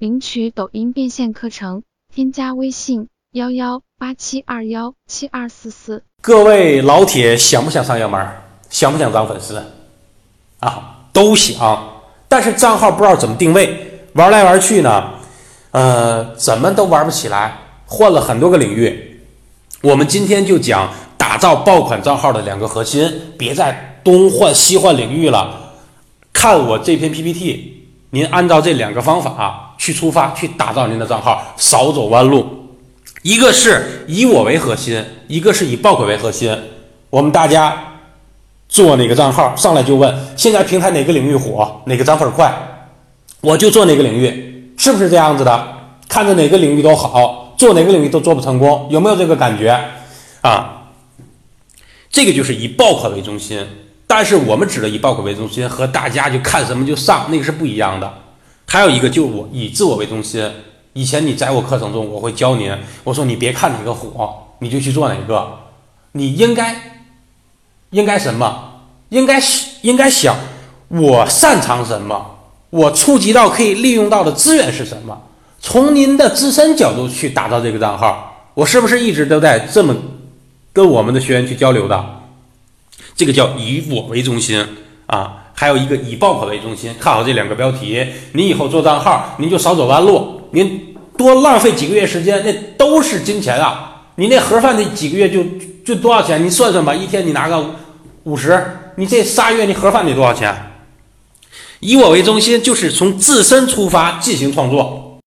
领取抖音变现课程，添加微信幺幺八七二幺七二四四。各位老铁，想不想上热门？想不想涨粉丝？啊，都想。但是账号不知道怎么定位，玩来玩去呢，呃，怎么都玩不起来，换了很多个领域。我们今天就讲打造爆款账号的两个核心，别再东换西换领域了。看我这篇 PPT，您按照这两个方法去出发，去打造您的账号，少走弯路。一个是以我为核心，一个是以爆款为核心。我们大家做哪个账号，上来就问现在平台哪个领域火，哪个涨粉快，我就做哪个领域，是不是这样子的？看着哪个领域都好，做哪个领域都做不成功，有没有这个感觉啊？这个就是以爆款为中心，但是我们指的以爆款为中心和大家就看什么就上那个是不一样的。还有一个就我以自我为中心。以前你在我课程中，我会教您，我说你别看哪个火，你就去做哪个。你应该应该什么？应该应该想我擅长什么，我触及到可以利用到的资源是什么？从您的自身角度去打造这个账号，我是不是一直都在这么跟我们的学员去交流的？这个叫以我为中心啊。还有一个以爆款为中心，看好这两个标题，您以后做账号，您就少走弯路，您多浪费几个月时间，那都是金钱啊！你那盒饭那几个月就就多少钱？你算算吧，一天你拿个五十，你这仨月你盒饭得多少钱？以我为中心，就是从自身出发进行创作。